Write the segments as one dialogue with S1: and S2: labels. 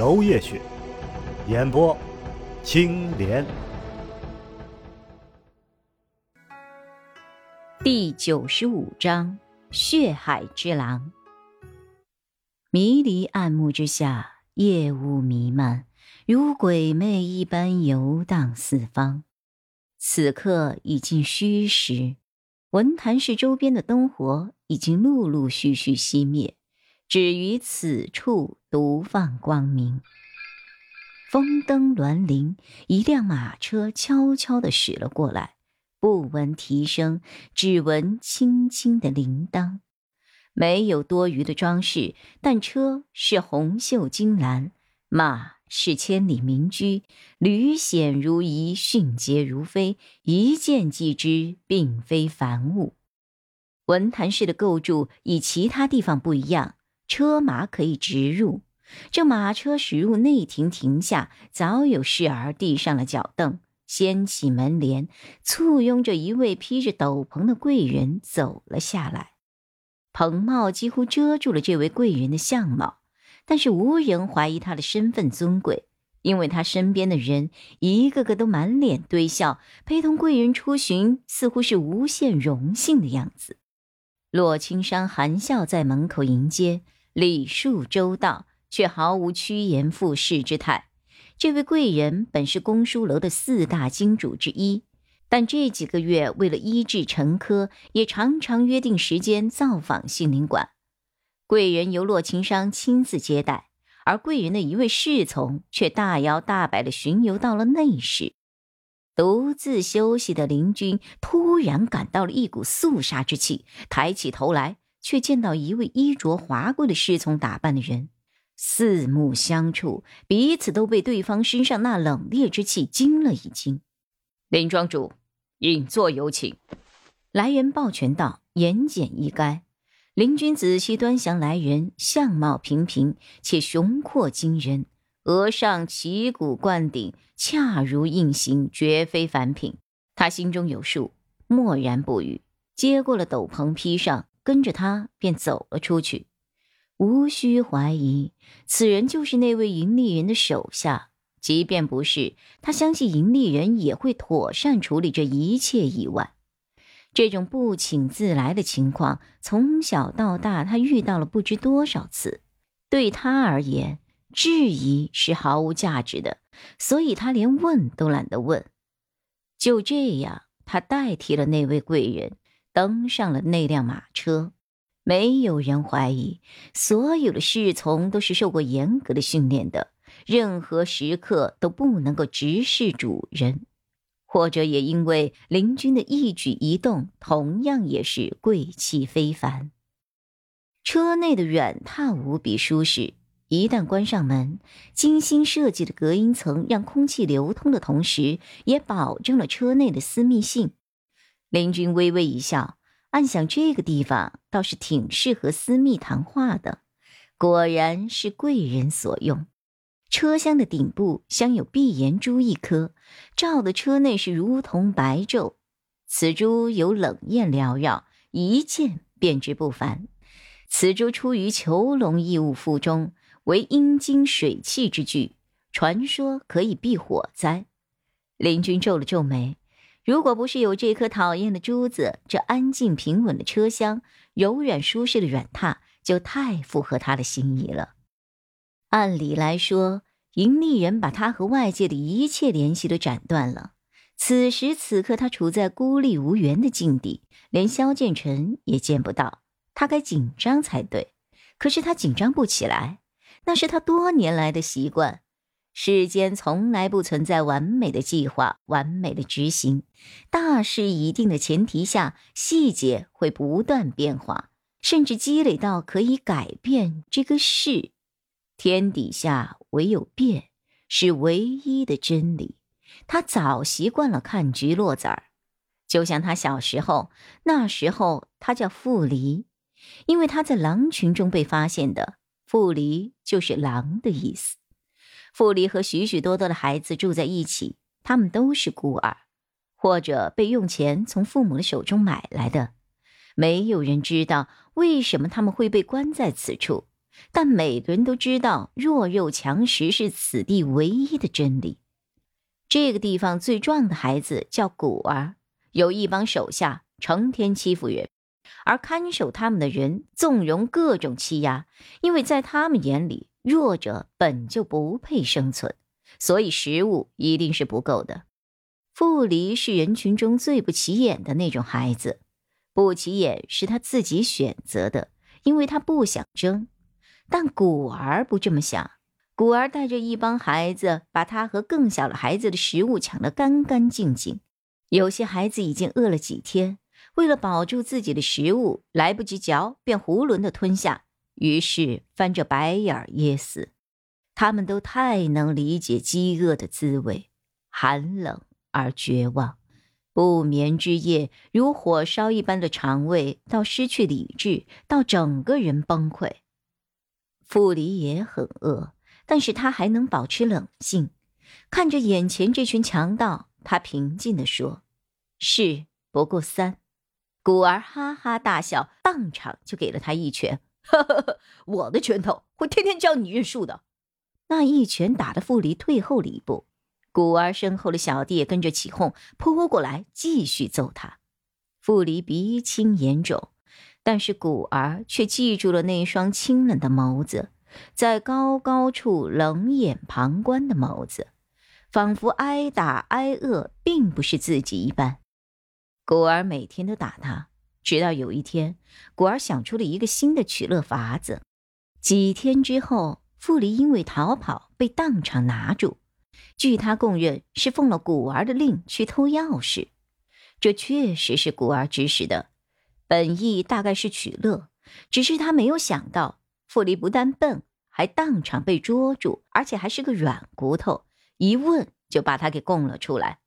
S1: 娄夜雪，演播青莲。
S2: 第九十五章：血海之狼。迷离暗幕之下，夜雾弥漫。如鬼魅一般游荡四方，此刻已近虚实，文坛市周边的灯火已经陆陆续续熄灭，只于此处独放光明。风灯銮铃，一辆马车悄悄地驶了过来，不闻蹄声，只闻轻轻的铃铛，没有多余的装饰，但车是红绣金兰，马。是千里名驹，履险如夷，迅捷如飞，一见即知，并非凡物。文坛市的构筑与其他地方不一样，车马可以直入。这马车驶入内庭，停下，早有侍儿递上了脚凳，掀起门帘，簇拥着一位披着斗篷的贵人走了下来。蓬帽几乎遮住了这位贵人的相貌。但是无人怀疑他的身份尊贵，因为他身边的人一个个都满脸堆笑，陪同贵人出巡，似乎是无限荣幸的样子。洛青山含笑在门口迎接，礼数周到，却毫无趋炎附势之态。这位贵人本是公书楼的四大金主之一，但这几个月为了医治陈科，也常常约定时间造访杏林馆。贵人由洛青商亲自接待，而贵人的一位侍从却大摇大摆的巡游到了内室。独自休息的林君突然感到了一股肃杀之气，抬起头来，却见到一位衣着华贵的侍从打扮的人，四目相触，彼此都被对方身上那冷冽之气惊了一惊。
S3: 林庄主，引座有请。
S2: 来人抱拳道：“言简意赅。”林君仔细端详来人，相貌平平且雄阔惊人，额上旗鼓冠顶，恰如印形，绝非凡品。他心中有数，默然不语，接过了斗篷披上，跟着他便走了出去。无需怀疑，此人就是那位盈利人的手下。即便不是，他相信盈利人也会妥善处理这一切意外。这种不请自来的情况，从小到大他遇到了不知多少次。对他而言，质疑是毫无价值的，所以他连问都懒得问。就这样，他代替了那位贵人，登上了那辆马车。没有人怀疑，所有的侍从都是受过严格的训练的，任何时刻都不能够直视主人。或者也因为林君的一举一动，同样也是贵气非凡。车内的软榻无比舒适，一旦关上门，精心设计的隔音层让空气流通的同时，也保证了车内的私密性。林君微微一笑，暗想这个地方倒是挺适合私密谈话的，果然是贵人所用。车厢的顶部镶有碧岩珠一颗，照的车内是如同白昼。此珠有冷焰缭绕，一见便知不凡。此珠出于囚龙异物腹中，为阴精水气之具，传说可以避火灾。林君皱了皱眉，如果不是有这颗讨厌的珠子，这安静平稳的车厢，柔软舒适的软榻，就太符合他的心意了。按理来说，盈利人把他和外界的一切联系都斩断了。此时此刻，他处在孤立无援的境地，连萧建成也见不到。他该紧张才对，可是他紧张不起来，那是他多年来的习惯。世间从来不存在完美的计划、完美的执行。大势已定的前提下，细节会不断变化，甚至积累到可以改变这个事。天底下唯有变是唯一的真理。他早习惯了看菊落籽儿，就像他小时候，那时候他叫傅离，因为他在狼群中被发现的。傅离就是狼的意思。傅离和许许多多的孩子住在一起，他们都是孤儿，或者被用钱从父母的手中买来的。没有人知道为什么他们会被关在此处，但每个人都知道弱肉强食是此地唯一的真理。这个地方最壮的孩子叫古儿，有一帮手下，成天欺负人，而看守他们的人纵容各种欺压，因为在他们眼里，弱者本就不配生存，所以食物一定是不够的。傅离是人群中最不起眼的那种孩子。不起眼是他自己选择的，因为他不想争。但古儿不这么想，古儿带着一帮孩子，把他和更小的孩子的食物抢得干干净净。有些孩子已经饿了几天，为了保住自己的食物，来不及嚼便囫囵的吞下，于是翻着白眼儿噎死。他们都太能理解饥饿的滋味，寒冷而绝望。不眠之夜，如火烧一般的肠胃，到失去理智，到整个人崩溃。傅离也很饿，但是他还能保持冷静，看着眼前这群强盗，他平静地说：“是不过三。”古儿哈哈大笑，当场就给了他一拳。呵呵呵，我的拳头会天天教你认数的。那一拳打得傅离退后了一步。古儿身后的小弟也跟着起哄，扑过来继续揍他。傅离鼻青眼肿，但是古儿却记住了那双清冷的眸子，在高高处冷眼旁观的眸子，仿佛挨打挨饿并不是自己一般。古儿每天都打他，直到有一天，古儿想出了一个新的取乐法子。几天之后，傅离因为逃跑被当场拿住。据他供认，是奉了古儿的令去偷钥匙，这确实是古儿指使的，本意大概是取乐。只是他没有想到，傅离不但笨，还当场被捉住，而且还是个软骨头，一问就把他给供了出来。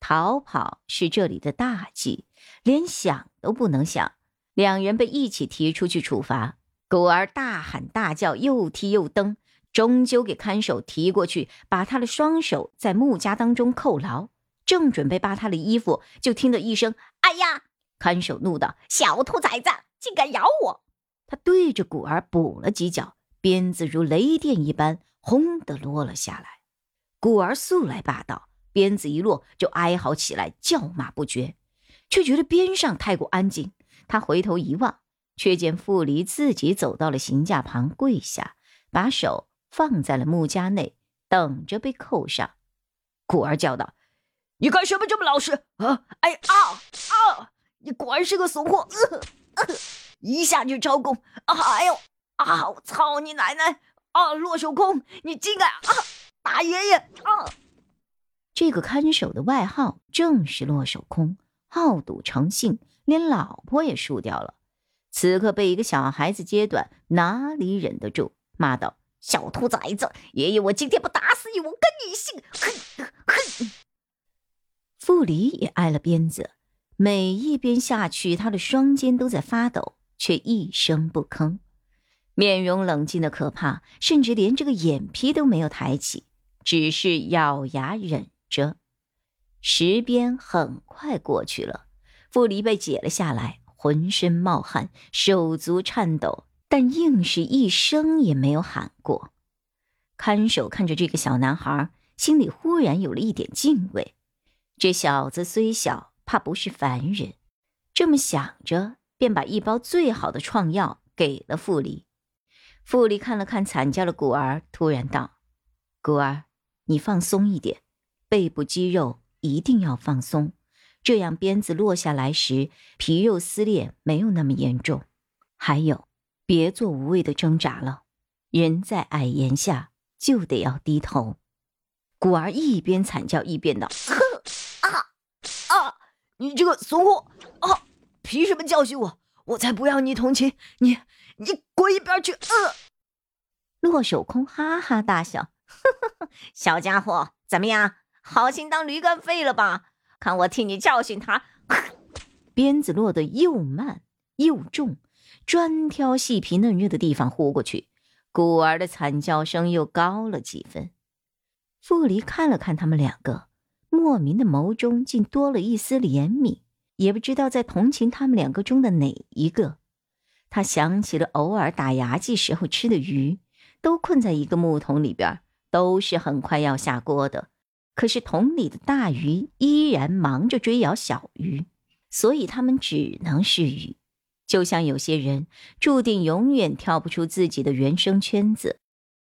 S2: 逃跑是这里的大忌，连想都不能想。两人被一起提出去处罚，古儿大喊大叫，又踢又蹬。终究给看守提过去，把他的双手在木夹当中扣牢，正准备扒他的衣服，就听到一声“哎呀！”看守怒道：“小兔崽子，竟敢咬我！”他对着古儿补了几脚，鞭子如雷电一般，轰的落了下来。古儿素来霸道，鞭子一落就哀嚎起来，叫骂不绝，却觉得边上太过安静。他回头一望，却见傅离自己走到了刑架旁，跪下，把手。放在了木夹内，等着被扣上。古儿叫道：“你干什么这么老实啊？哎啊啊！你果然是个怂货！一下就招供！啊哎呦啊！我操你奶奶啊！落手空！你竟敢啊！大爷爷啊！”这个看守的外号正是落手空，好赌成性，连老婆也输掉了。此刻被一个小孩子揭短，哪里忍得住？骂道。小兔崽子，爷爷，我今天不打死你，我跟你姓！哼哼！傅离也挨了鞭子，每一鞭下去，他的双肩都在发抖，却一声不吭，面容冷静的可怕，甚至连这个眼皮都没有抬起，只是咬牙忍着。十鞭很快过去了，傅离被解了下来，浑身冒汗，手足颤抖。但硬是一声也没有喊过。看守看着这个小男孩，心里忽然有了一点敬畏。这小子虽小，怕不是凡人。这么想着，便把一包最好的创药给了傅离。傅离看了看惨叫的古儿，突然道：“古儿，你放松一点，背部肌肉一定要放松，这样鞭子落下来时，皮肉撕裂没有那么严重。还有。”别做无谓的挣扎了，人在矮檐下就得要低头。古儿一边惨叫一边道：“啊啊！你这个怂货啊！凭什么教训我？我才不要你同情！你你滚一边去！”呃，骆守空哈哈大笑：“呵呵呵小家伙，怎么样？好心当驴肝肺了吧？看我替你教训他！” 鞭子落得又慢又重，专挑细皮嫩肉的地方呼过去。古儿的惨叫声又高了几分。傅离看了看他们两个，莫名的眸中竟多了一丝怜悯，也不知道在同情他们两个中的哪一个。他想起了偶尔打牙祭时候吃的鱼，都困在一个木桶里边，都是很快要下锅的。可是桶里的大鱼依然忙着追咬小鱼，所以他们只能是鱼。就像有些人注定永远跳不出自己的原生圈子，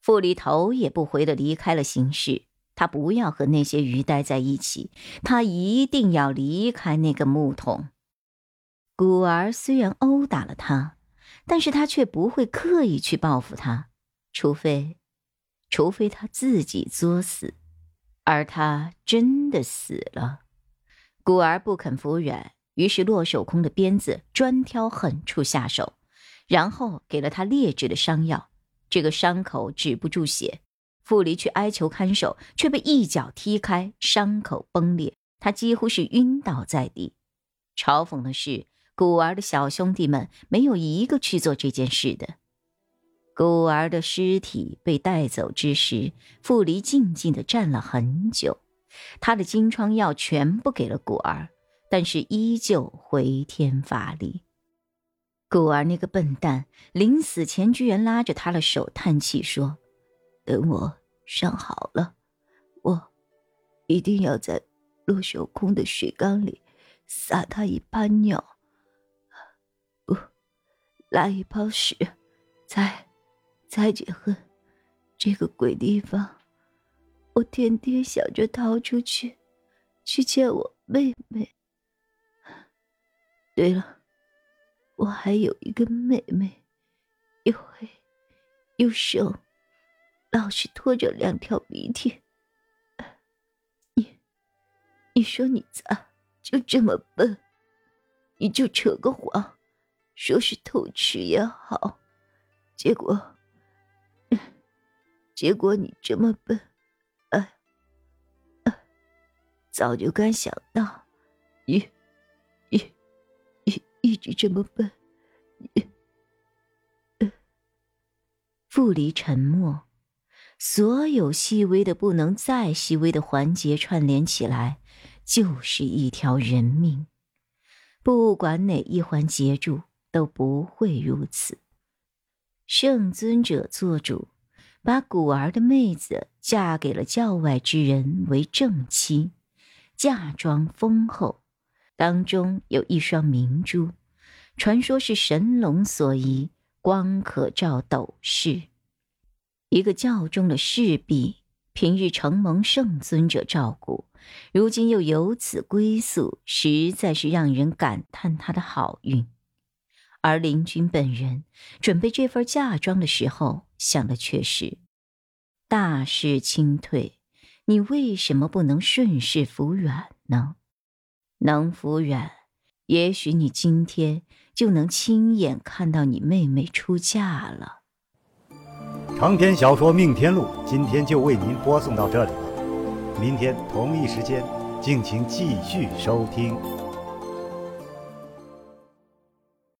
S2: 傅里头也不回的离开了形式。他不要和那些鱼待在一起，他一定要离开那个木桶。古儿虽然殴打了他，但是他却不会刻意去报复他，除非，除非他自己作死，而他真的死了。古儿不肯服软。于是，骆守空的鞭子专挑狠处下手，然后给了他劣质的伤药。这个伤口止不住血，傅离去哀求看守，却被一脚踢开，伤口崩裂，他几乎是晕倒在地。嘲讽的是，古儿的小兄弟们没有一个去做这件事的。古儿的尸体被带走之时，傅离静静的站了很久，他的金疮药全部给了古儿。但是依旧回天乏力。古儿那个笨蛋，临死前居然拉着他的手叹气说：“等我伤好了，我一定要在陆守空的水缸里撒他一泡尿，不，拉一泡屎，再再结婚。这个鬼地方，我天天想着逃出去，去见我妹妹。”对了，我还有一个妹妹，又黑又瘦，老是拖着两条鼻涕。你，你说你咋就这么笨？你就扯个谎，说是偷吃也好，结果，结果你这么笨，哎，早就该想到，一。一一一直这么笨，傅离沉默，所有细微的不能再细微的环节串联起来，就是一条人命。不管哪一环截住，都不会如此。圣尊者做主，把古儿的妹子嫁给了教外之人为正妻，嫁妆丰厚。当中有一双明珠，传说是神龙所遗，光可照斗室。一个教中的侍婢，平日承蒙圣尊者照顾，如今又有此归宿，实在是让人感叹他的好运。而林君本人准备这份嫁妆的时候，想的却是：大势清退，你为什么不能顺势服软呢？能服软，也许你今天就能亲眼看到你妹妹出嫁了。
S1: 长篇小说《命天录》今天就为您播送到这里了，明天同一时间，敬请继续收听。